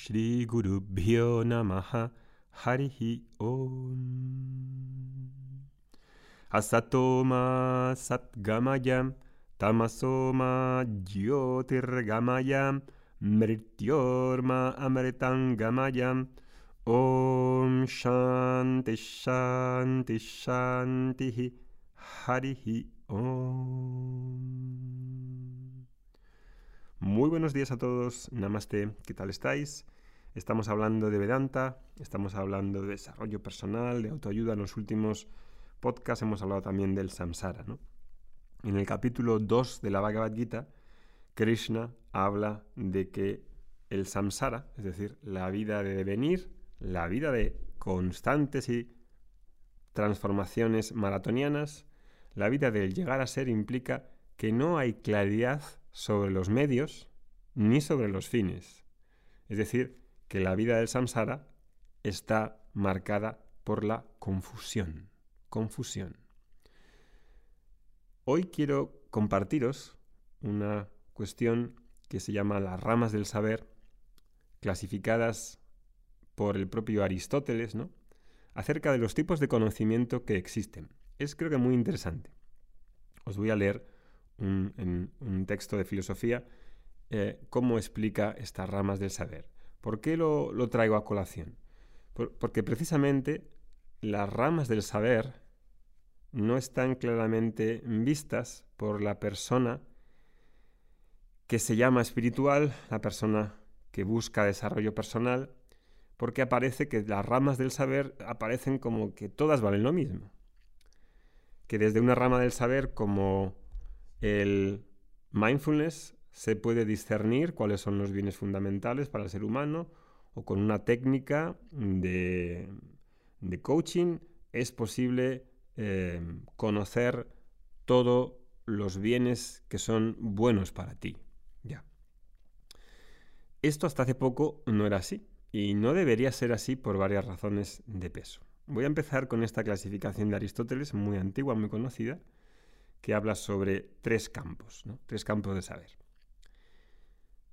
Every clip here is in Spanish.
Shri Guru Bhyo Namaha Harihi Om Asatoma Satgamayam Tamasoma Jyotirgamayam Mrityorma Amritangamayam Om Shanti Shanti Shanti Harihi Om muy buenos días a todos, Namaste, ¿qué tal estáis? Estamos hablando de Vedanta, estamos hablando de desarrollo personal, de autoayuda. En los últimos podcasts hemos hablado también del samsara. ¿no? En el capítulo 2 de la Bhagavad Gita, Krishna habla de que el samsara, es decir, la vida de devenir, la vida de constantes y transformaciones maratonianas, la vida del llegar a ser implica que no hay claridad sobre los medios ni sobre los fines. Es decir, que la vida del samsara está marcada por la confusión. Confusión. Hoy quiero compartiros una cuestión que se llama las ramas del saber, clasificadas por el propio Aristóteles, ¿no? acerca de los tipos de conocimiento que existen. Es creo que muy interesante. Os voy a leer en un texto de filosofía eh, cómo explica estas ramas del saber. ¿Por qué lo, traigo a colación? porque precisamente las ramas del saber no están claramente vistas por la persona que se llama espiritual, la persona que busca desarrollo personal, porque aparece que las ramas del saber aparecen como que todas valen lo mismo. Que desde una rama del saber como el mindfulness se puede discernir cuáles son los bienes fundamentales para el ser humano o con una técnica de, coaching es posible eh, conocer todos los bienes que son buenos para ti. Ya. Esto hasta hace poco no era así y no debería ser así por varias razones de peso. Voy a empezar con esta clasificación de Aristóteles, muy antigua, muy conocida, que habla sobre tres campos, tres campos de saber.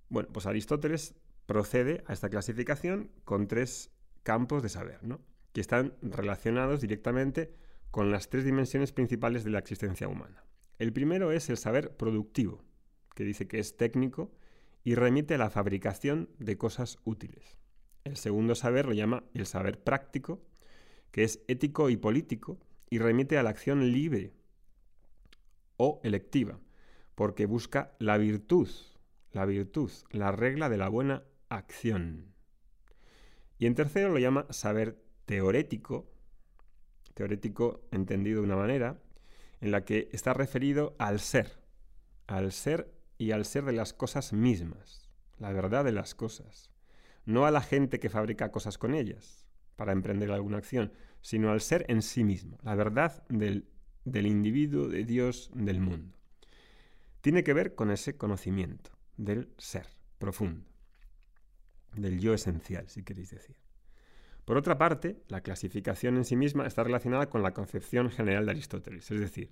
Bueno, pues Aristóteles procede a esta clasificación con tres campos de saber, que están relacionados directamente con las tres dimensiones principales de la existencia humana. El primero es el saber productivo, que dice que es técnico y remite a la fabricación de cosas útiles. El segundo saber lo llama el saber práctico, que es ético y político y remite a la acción libre o electiva, porque busca la virtud, la virtud, la regla de la buena acción. Y en tercero lo llama saber teorético, teorético entendido de una manera, en la que está referido al ser, al ser y al ser de las cosas mismas, la verdad de las cosas, no a la gente que fabrica cosas con ellas para emprender alguna acción, sino al ser en sí mismo, la verdad del del individuo, de Dios, del mundo. Tiene que ver con ese conocimiento del ser profundo, del yo esencial, si queréis decir. Por otra parte, la clasificación en sí misma está relacionada con la concepción general de Aristóteles, es decir,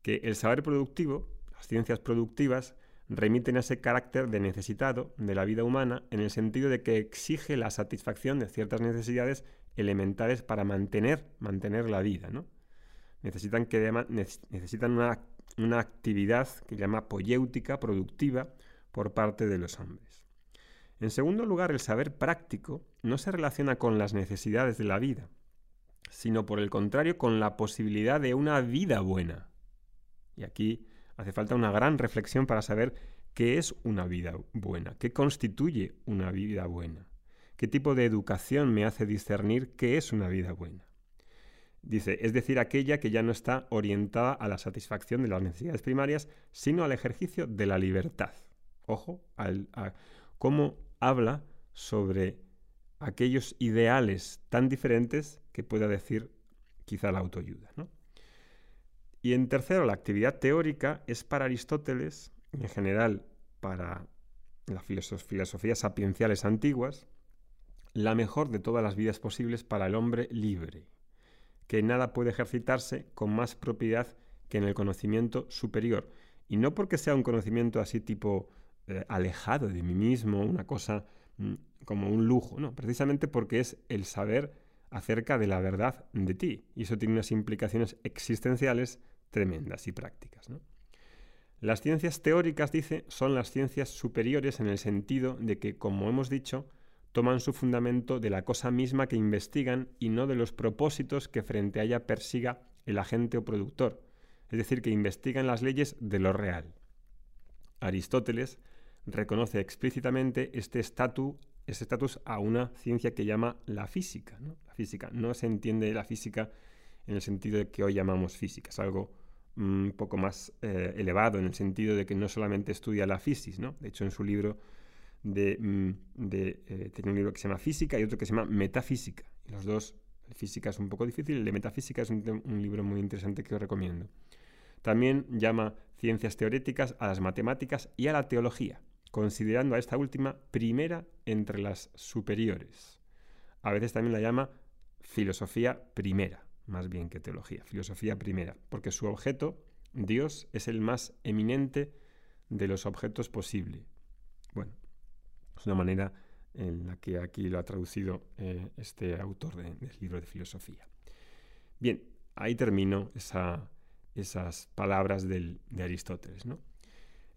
que el saber productivo, las ciencias productivas, remiten a ese carácter de necesitado de la vida humana en el sentido de que exige la satisfacción de ciertas necesidades elementales para mantener, mantener la vida, ¿no? Necesitan, que necesitan una, actividad que llama poyéutica, productiva, por parte de los hombres. En segundo lugar, el saber práctico no se relaciona con las necesidades de la vida, sino por el contrario con la posibilidad de una vida buena. Y aquí hace falta una gran reflexión para saber qué es una vida buena, qué constituye una vida buena, qué tipo de educación me hace discernir qué es una vida buena. Dice, es decir, aquella que ya no está orientada a la satisfacción de las necesidades primarias, sino al ejercicio de la libertad. Ojo, a cómo habla sobre aquellos ideales tan diferentes que pueda decir quizá la autoayuda. Y en tercero, la actividad teórica es para Aristóteles, en general para las filosofías sapienciales antiguas, la mejor de todas las vidas posibles para el hombre libre que nada puede ejercitarse con más propiedad que en el conocimiento superior. Y no porque sea un conocimiento así tipo eh, alejado de mí mismo, una cosa mm, como un lujo, no, precisamente porque es el saber acerca de la verdad de ti. Y eso tiene unas implicaciones existenciales tremendas y prácticas. Las ciencias teóricas, dice, son las ciencias superiores en el sentido de que, como hemos dicho, toman su fundamento de la cosa misma que investigan y no de los propósitos que frente a ella persiga el agente o productor, es decir, que investigan las leyes de lo real. Aristóteles reconoce explícitamente este estatus este a una ciencia que llama la física. La física no se entiende la física en el sentido de que hoy llamamos física, es algo un poco más eh, elevado en el sentido de que no solamente estudia la física, ¿no? De hecho, en su libro de, mm, eh, tiene un libro que se llama Física y otro que se llama Metafísica. Y los dos, física es un poco difícil, el de Metafísica es un, un libro muy interesante que os recomiendo. También llama ciencias teoréticas a las matemáticas y a la teología, considerando a esta última primera entre las superiores. A veces también la llama filosofía primera más bien que teología, filosofía primera, porque su objeto, Dios, es el más eminente de los objetos posible. Bueno, es una manera en la que aquí lo ha traducido eh, este autor del libro de filosofía. Bien, ahí termino esas palabras de Aristóteles.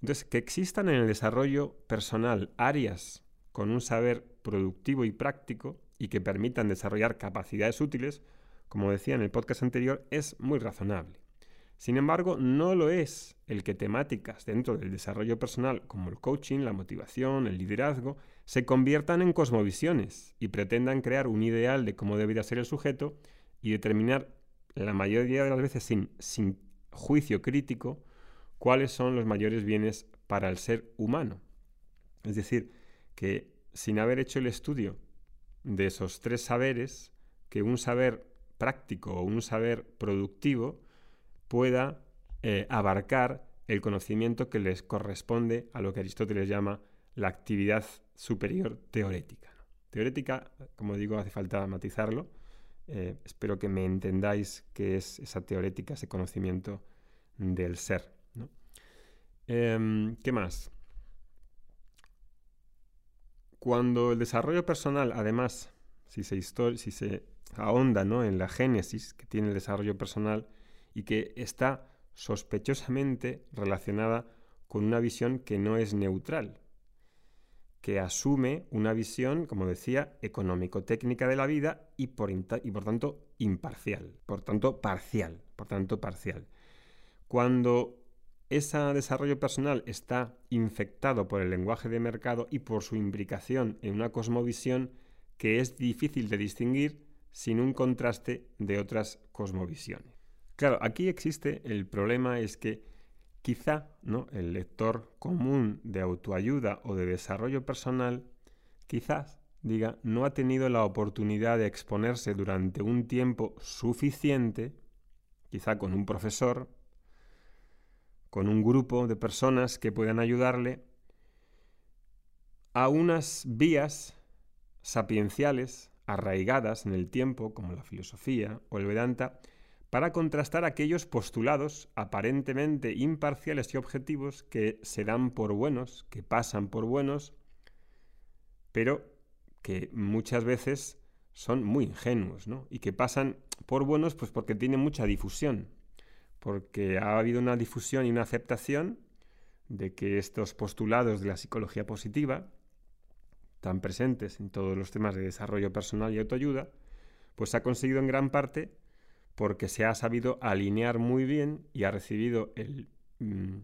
Entonces, que existan en el desarrollo personal áreas con un saber productivo y práctico y que permitan desarrollar capacidades útiles, como decía en el podcast anterior, es muy razonable. Sin embargo, no lo es el que temáticas dentro del desarrollo personal como el coaching, la motivación, el liderazgo, se conviertan en cosmovisiones y pretendan crear un ideal de cómo debería ser el sujeto y determinar la mayoría de las veces sin, sin juicio crítico cuáles son los mayores bienes para el ser humano. Es decir, que sin haber hecho el estudio de esos tres saberes, que un saber práctico o un saber productivo pueda eh, abarcar el conocimiento que les corresponde a lo que Aristóteles llama la actividad superior teorética. Teorética, como digo, hace falta matizarlo. Eh, espero que me entendáis qué es esa teorética, ese conocimiento del ser. Em, ¿Qué más? Cuando el desarrollo personal, además, si se, si se ahonda ¿no? en la génesis que tiene el desarrollo personal y que está sospechosamente relacionada con una visión que no es neutral, que asume una visión, como decía, económico-técnica de la vida y por, tanto imparcial, por tanto parcial, por tanto parcial. Cuando ese desarrollo personal está infectado por el lenguaje de mercado y por su imbricación en una cosmovisión que es difícil de distinguir, sin un contraste de otras cosmovisiones. Claro, aquí existe el problema es que quizá ¿no? el lector común de autoayuda o de desarrollo personal quizás diga no ha tenido la oportunidad de exponerse durante un tiempo suficiente, quizá con un profesor, con un grupo de personas que puedan ayudarle a unas vías sapienciales arraigadas en el tiempo, como la filosofía o el Vedanta, para contrastar aquellos postulados aparentemente imparciales y objetivos que se dan por buenos, que pasan por buenos, pero que muchas veces son muy ingenuos, ¿no? Y que pasan por buenos pues porque tienen mucha difusión, porque ha habido una difusión y una aceptación de que estos postulados de la psicología positiva tan presentes en todos los temas de desarrollo personal y autoayuda, pues ha conseguido en gran parte porque se ha sabido alinear muy bien y ha recibido, el, mm,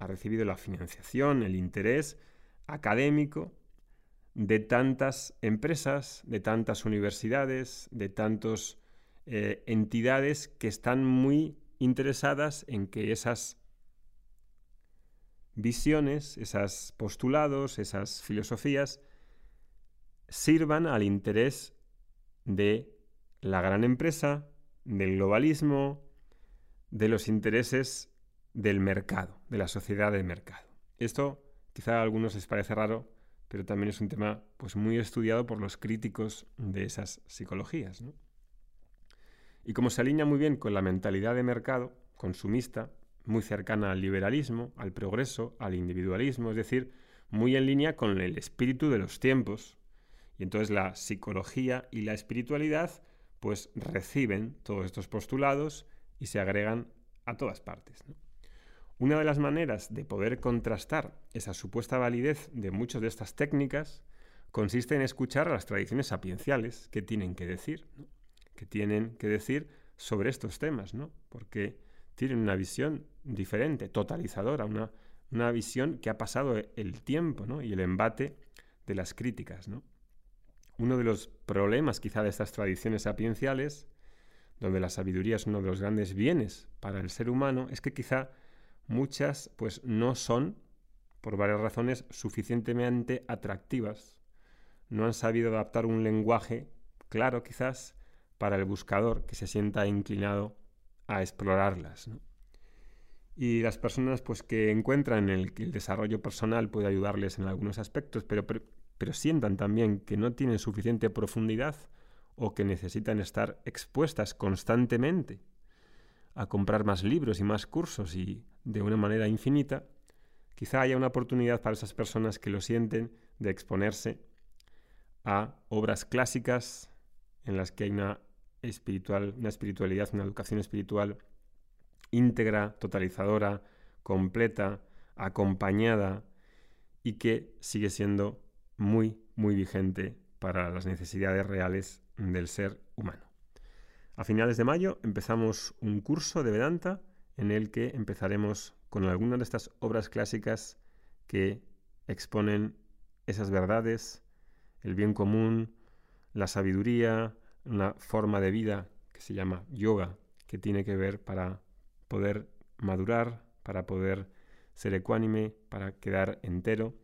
ha recibido la financiación, el interés académico de tantas empresas, de tantas universidades, de tantas eh, entidades que están muy interesadas en que esas visiones, esos postulados, esas filosofías, sirvan al interés de la gran empresa, del globalismo, de los intereses del mercado, de la sociedad del mercado. Esto quizá a algunos les parece raro, pero también es un tema pues, muy estudiado por los críticos de esas psicologías. Y como se alinea muy bien con la mentalidad de mercado consumista, muy cercana al liberalismo, al progreso, al individualismo, es decir, muy en línea con el espíritu de los tiempos. Y entonces la psicología y la espiritualidad pues reciben todos estos postulados y se agregan a todas partes. Una de las maneras de poder contrastar esa supuesta validez de muchas de estas técnicas consiste en escuchar a las tradiciones sapienciales que tienen que decir, que tienen que decir sobre estos temas, ¿no? porque tienen una visión diferente, totalizadora, una, una visión que ha pasado el tiempo y el embate de las críticas. Uno de los problemas quizá de estas tradiciones sapienciales, donde la sabiduría es uno de los grandes bienes para el ser humano, es que quizá muchas pues no son, por varias razones, suficientemente atractivas. No han sabido adaptar un lenguaje claro quizás para el buscador que se sienta inclinado a explorarlas. Y las personas pues, que encuentran el, que el desarrollo personal puede ayudarles en algunos aspectos, pero, pero, pero sientan también que no tienen suficiente profundidad o que necesitan estar expuestas constantemente a comprar más libros y más cursos y de una manera infinita, quizá haya una oportunidad para esas personas que lo sienten de exponerse a obras clásicas en las que hay una una espiritualidad, una educación espiritual íntegra, totalizadora, completa, acompañada y que sigue siendo muy, muy vigente para las necesidades reales del ser humano. A finales de mayo empezamos un curso de Vedanta en el que empezaremos con algunas de estas obras clásicas que exponen esas verdades, el bien común, la sabiduría, una forma de vida que se llama yoga, que tiene que ver para poder madurar, para poder ser ecuánime, para quedar entero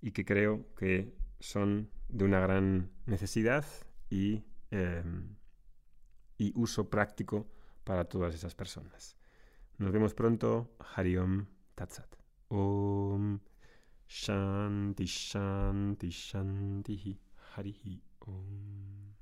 y que creo que son de una gran necesidad y, em, y uso práctico para todas esas personas. Nos vemos pronto. Hariom Tatsat. Om Shanti Shanti Shanti Harihi Om.